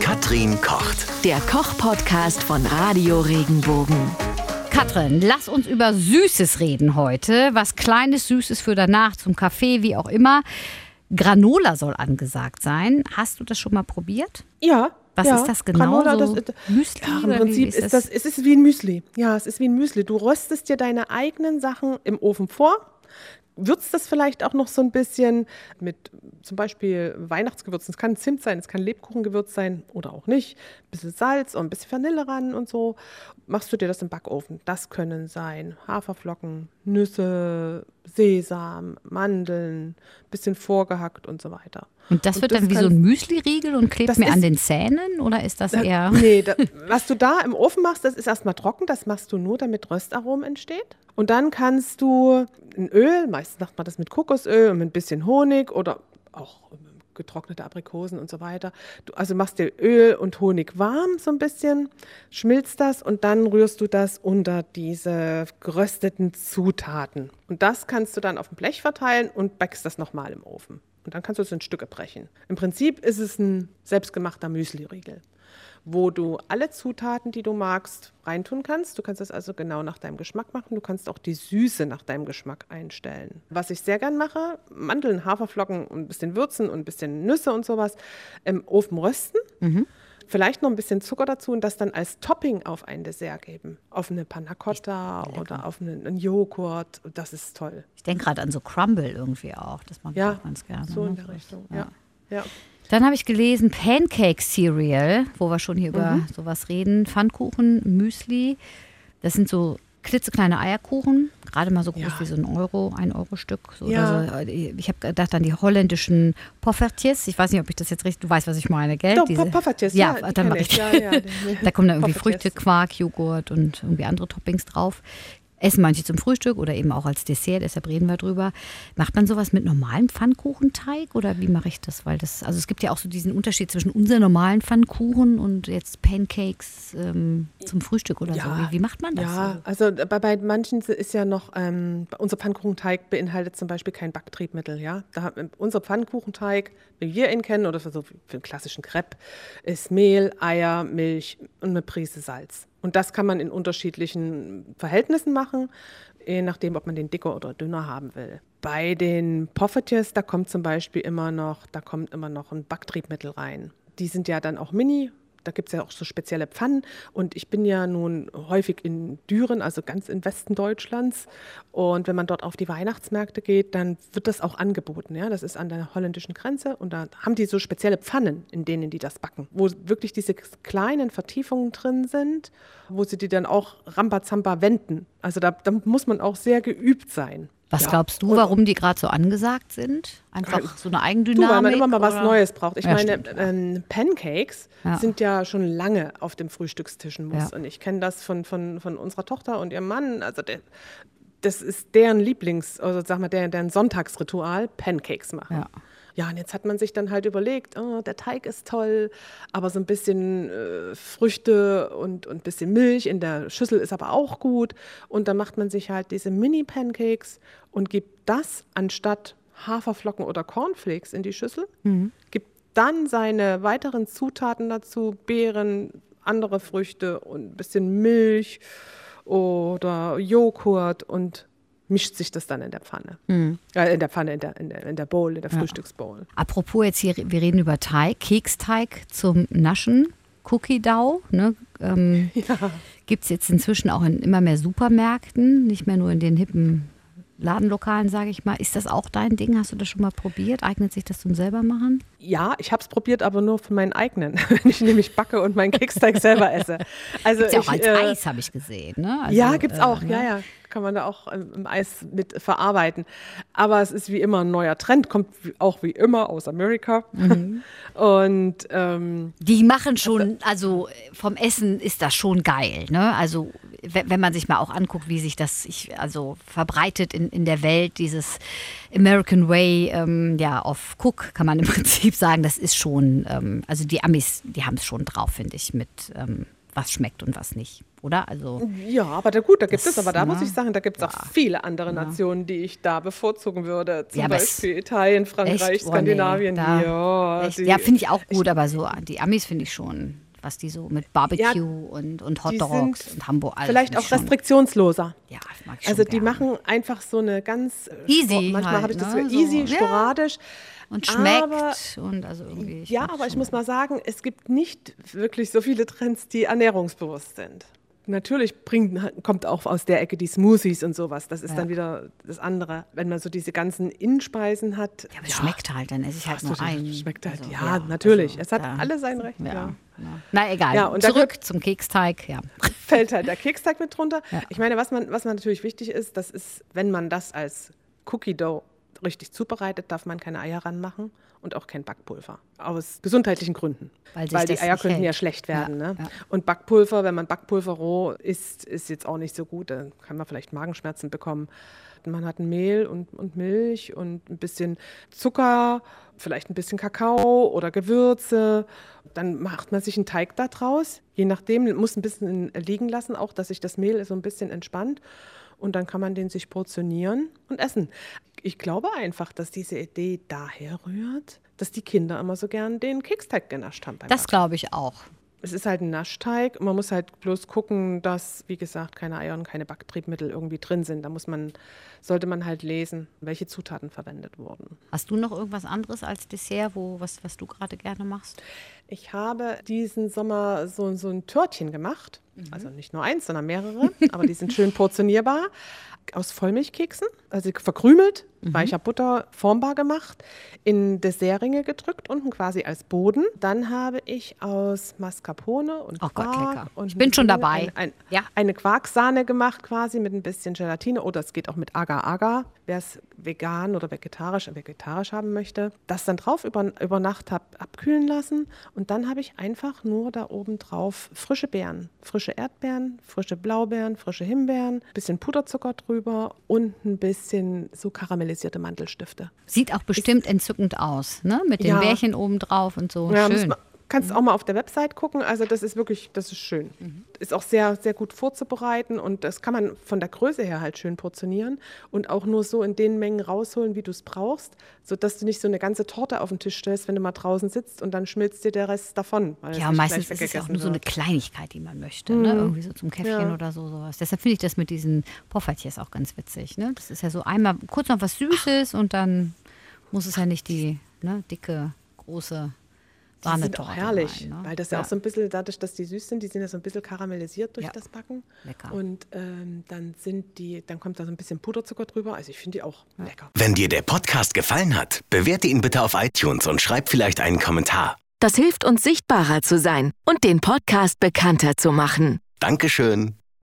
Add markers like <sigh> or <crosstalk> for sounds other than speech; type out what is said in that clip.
Katrin kocht. Der Koch-Podcast von Radio Regenbogen. Katrin, lass uns über Süßes reden heute. Was Kleines, Süßes für danach, zum Kaffee, wie auch immer. Granola soll angesagt sein. Hast du das schon mal probiert? Ja. Was ja. ist das genau? Granola, so das, Müsli ja, im Prinzip ist ist das, es ist wie ein Müsli. Ja, es ist wie ein Müsli. Du röstest dir deine eigenen Sachen im Ofen vor, würzt das vielleicht auch noch so ein bisschen mit zum Beispiel Weihnachtsgewürzen. Es kann Zimt sein, es kann Lebkuchengewürz sein oder auch nicht. Ein bisschen Salz und ein bisschen Vanille ran und so. Machst du dir das im Backofen. Das können sein Haferflocken, Nüsse, Sesam, Mandeln, bisschen vorgehackt und so weiter. Und das Und wird das dann wie so ein Müsli-Riegel und klebt mir an den Zähnen? Oder ist das eher. Nee, da, was du da im Ofen machst, das ist erstmal trocken. Das machst du nur, damit Röstaromen entsteht. Und dann kannst du ein Öl, meistens macht man das mit Kokosöl und mit ein bisschen Honig oder auch getrocknete Aprikosen und so weiter. Du, also machst dir Öl und Honig warm so ein bisschen, schmilzt das und dann rührst du das unter diese gerösteten Zutaten. Und das kannst du dann auf dem Blech verteilen und backst das nochmal im Ofen. Und dann kannst du es in Stücke brechen. Im Prinzip ist es ein selbstgemachter Müsli-Riegel wo du alle Zutaten, die du magst, reintun kannst. Du kannst das also genau nach deinem Geschmack machen. Du kannst auch die Süße nach deinem Geschmack einstellen. Was ich sehr gern mache, Mandeln, Haferflocken und ein bisschen Würzen und ein bisschen Nüsse und sowas im Ofen rösten. Vielleicht noch ein bisschen Zucker dazu und das dann als Topping auf ein Dessert geben. Auf eine Panna Cotta oder auf einen, einen Joghurt. Das ist toll. Ich denke gerade an so Crumble irgendwie auch. Das mag ich Ja, auch ganz gerne. so ne? in der Richtung. Ja. Ja. Dann habe ich gelesen Pancake Cereal, wo wir schon hier über Mhm. sowas reden. Pfannkuchen, Müsli. Das sind so klitzekleine Eierkuchen, gerade mal so groß Ja. wie so ein Euro, ein Euro Stück. So, Ja. so. Ich habe gedacht an die holländischen Poffertjes. Ich weiß nicht, ob ich das jetzt richtig, du weißt, was ich meine, gell? Doch, Diese- Po- Poffertjes, ja, ja, dann mache ich. Ja, ja, <laughs> da kommen dann irgendwie. Früchte, Quark, Joghurt und irgendwie andere Toppings drauf. Essen manche zum Frühstück oder eben auch als Dessert, deshalb reden wir drüber. Macht man sowas mit normalem Pfannkuchenteig oder wie mache ich das? Weil das, also es gibt ja auch so diesen Unterschied zwischen unseren normalen Pfannkuchen und jetzt Pancakes ähm, zum Frühstück oder so. Wie, wie macht man das? Ja, also bei, bei manchen ist ja noch, ähm, unser Pfannkuchenteig beinhaltet zum Beispiel kein Backtriebmittel. Ja? Da, unser Pfannkuchenteig, wie wir ihn kennen, oder für, so, für einen klassischen Crepe, ist Mehl, Eier, Milch und eine Prise Salz. Und das kann man in unterschiedlichen Verhältnissen machen, je nachdem, ob man den dicker oder dünner haben will. Bei den Poffertjes, da kommt zum Beispiel immer noch, da kommt immer noch ein Backtriebmittel rein. Die sind ja dann auch mini. Da gibt es ja auch so spezielle Pfannen. Und ich bin ja nun häufig in Düren, also ganz im Westen Deutschlands. Und wenn man dort auf die Weihnachtsmärkte geht, dann wird das auch angeboten. Ja? Das ist an der holländischen Grenze. Und da haben die so spezielle Pfannen, in denen die das backen, wo wirklich diese kleinen Vertiefungen drin sind, wo sie die dann auch Rambazamba wenden. Also da, da muss man auch sehr geübt sein. Was Ja. glaubst du, warum die gerade so angesagt sind? Einfach so eine Eigendynamik? Du, weil man immer mal was oder? Neues braucht. Ich Ja, meine, ähm, Pancakes Ja. sind ja schon lange auf dem Frühstückstischen muss. Und ich kenne das von, von, von unserer Tochter und ihrem Mann. Also der, das ist deren Lieblings, also sag mal, deren, deren Sonntagsritual, Pancakes machen. Ja. Ja, und jetzt hat man sich dann halt überlegt, oh, der Teig ist toll, aber so ein bisschen äh, Früchte und, und ein bisschen Milch in der Schüssel ist aber auch gut. Und dann macht man sich halt diese Mini-Pancakes und gibt das anstatt Haferflocken oder Cornflakes in die Schüssel, gibt dann seine weiteren Zutaten dazu, Beeren, andere Früchte und ein bisschen Milch oder Joghurt und mischt sich das dann in der Pfanne. Äh, in der Pfanne, in der, in der, in der Bowl, in der Frühstücksbowl. Apropos jetzt hier, wir reden über Teig, Keksteig zum Naschen, Cookie Dough. Ne? Ähm, <laughs> Gibt es jetzt inzwischen auch in immer mehr Supermärkten, nicht mehr nur in den hippen Ladenlokalen, sage ich mal. Ist das auch dein Ding? Hast du das schon mal probiert? Eignet sich das zum selber machen? Ja, ich habe es probiert, aber nur von meinen eigenen, <laughs> wenn ich nämlich backe und meinen Keksteig selber esse. <laughs> Also Gibt's ja auch ich, als äh, Eis, habe ich gesehen. Ne? Also, ja, gibt's äh, auch. ne? Ja, ja, kann man da auch ähm, im Eis mit verarbeiten. Aber es ist wie immer ein neuer Trend, kommt auch wie immer aus Amerika. Mhm. <laughs> Und ähm, Die machen schon, also vom Essen ist das schon geil. Ne? Also we- wenn man sich mal auch anguckt, wie sich das ich, also verbreitet in, in der Welt, dieses American Way ähm, ja, of Cook, kann man im <laughs> Prinzip sagen, das ist schon, ähm, also die Amis, die haben es schon drauf, finde ich, mit ähm, was schmeckt und was nicht. Oder? Also Ja, aber da, gut, da gibt Das, es, aber da muss ne? ich sagen, da gibt es auch Ja. viele andere Nationen, die ich da bevorzugen würde. Zum Ja, Beispiel Italien, Frankreich, echt, oh, nee, Skandinavien. ja, die- ja finde ich auch gut, aber so die Amis finde ich schon, was die so mit Barbecue Ja, und, und Hot Dogs und Hamburg. alles Vielleicht auch ich schon- restriktionsloser. Ja, mag ich Also die gern. machen einfach so eine ganz äh, Easy Manchmal halt, habe ich das ne? so ja. sporadisch. und schmeckt aber- und also irgendwie. Ja, aber ich muss mal sagen, es gibt nicht wirklich so viele Trends, die ernährungsbewusst sind. Natürlich bringt, kommt auch aus der Ecke die Smoothies und sowas. Das ist Ja. dann wieder das andere. Wenn man so diese ganzen Innspeisen hat. Ja, aber es schmeckt halt, dann esse ich halt nur du den- ein. Schmeckt halt, Also, ja, natürlich. also, es hat ja. alle sein Recht. Ja. Ja. ja. Na egal. Ja, und da Zurück zum Keksteig. Ja. <laughs> Fällt halt der Keksteig mit drunter. Ja. Ich meine, was man, was man natürlich wichtig ist, das ist, wenn man das als Cookie Dough richtig zubereitet, darf man keine Eier ranmachen und auch kein Backpulver. Aus gesundheitlichen Gründen. Weil Weil, die Eier könnten ja hält. schlecht werden. Ja, ne? ja. Und Backpulver, wenn man Backpulver roh isst, ist jetzt auch nicht so gut. Dann kann man vielleicht Magenschmerzen bekommen. Man hat ein Mehl und, und Milch und ein bisschen Zucker, vielleicht ein bisschen Kakao oder Gewürze. Dann macht man sich einen Teig da draus. Je nachdem, muss ein bisschen liegen lassen, auch dass sich das Mehl so ein bisschen entspannt. Und dann kann man den sich portionieren und essen. Ich glaube einfach, dass diese Idee daher rührt, dass die Kinder immer so gern den Keksteig genascht haben. Das glaube ich auch. Es ist halt ein Naschteig. Man muss halt bloß gucken, dass, wie gesagt, keine Eier und keine Backtriebmittel irgendwie drin sind. Da muss man, sollte man halt lesen, welche Zutaten verwendet wurden. Hast du noch irgendwas anderes als Dessert, wo, was, was du gerade gerne machst? Ich habe diesen Sommer so, so ein Törtchen gemacht. Also nicht nur eins, sondern mehrere. aber die sind schön portionierbar. Aus Vollmilchkeksen, also verkrümelt, weicher Butter, formbar gemacht, in Dessertringe gedrückt, unten quasi als Boden. Dann habe ich aus Mascarpone und Oh Gott, Quark lecker. und Ich bin schon dabei. Ein, ein, Ja. eine Quarksahne gemacht quasi mit ein bisschen Gelatine oder es geht auch mit Agar-Agar, wer es vegan oder vegetarisch, vegetarisch haben möchte. Das dann drauf über, über Nacht hab abkühlen lassen und dann habe ich einfach nur da oben drauf frische Beeren, frische Erdbeeren, frische Blaubeeren, frische Himbeeren, bisschen Puderzucker drüber und ein bisschen so karamellisierte Mantelstifte. Sieht auch bestimmt entzückend aus, ne? Mit den Ja. Bärchen oben drauf und so. Ja, muss Schön. man, kannst auch mal auf der Website gucken. Also das ist wirklich, das ist schön. Ist auch sehr, sehr gut vorzubereiten und das kann man von der Größe her halt schön portionieren und auch nur so in den Mengen rausholen, wie du es brauchst, sodass du nicht so eine ganze Torte auf den Tisch stellst, wenn du mal draußen sitzt und dann schmilzt dir der Rest davon. Ja, meistens ist es auch weggegessen nur so eine. Kleinigkeit, die man möchte. Ne? Irgendwie so zum Käffchen Ja. oder so sowas. Deshalb finde ich das mit diesen Poffertjes auch ganz witzig. Ne? Das ist ja so einmal kurz noch was Süßes und dann muss es ja nicht die ne, dicke, große Die sind Sahnetorte auch herrlich, sein, ne? weil das ja, auch so ein bisschen, dadurch, dass die süß sind, die sind ja so ein bisschen karamellisiert durch Ja. das Backen. Lecker. Und ähm, dann sind die, dann kommt da so ein bisschen Puderzucker drüber. Also ich finde die auch lecker. Wenn dir der Podcast gefallen hat, bewerte ihn bitte auf iTunes und schreib vielleicht einen Kommentar. Das hilft uns sichtbarer zu sein und den Podcast bekannter zu machen. Dankeschön.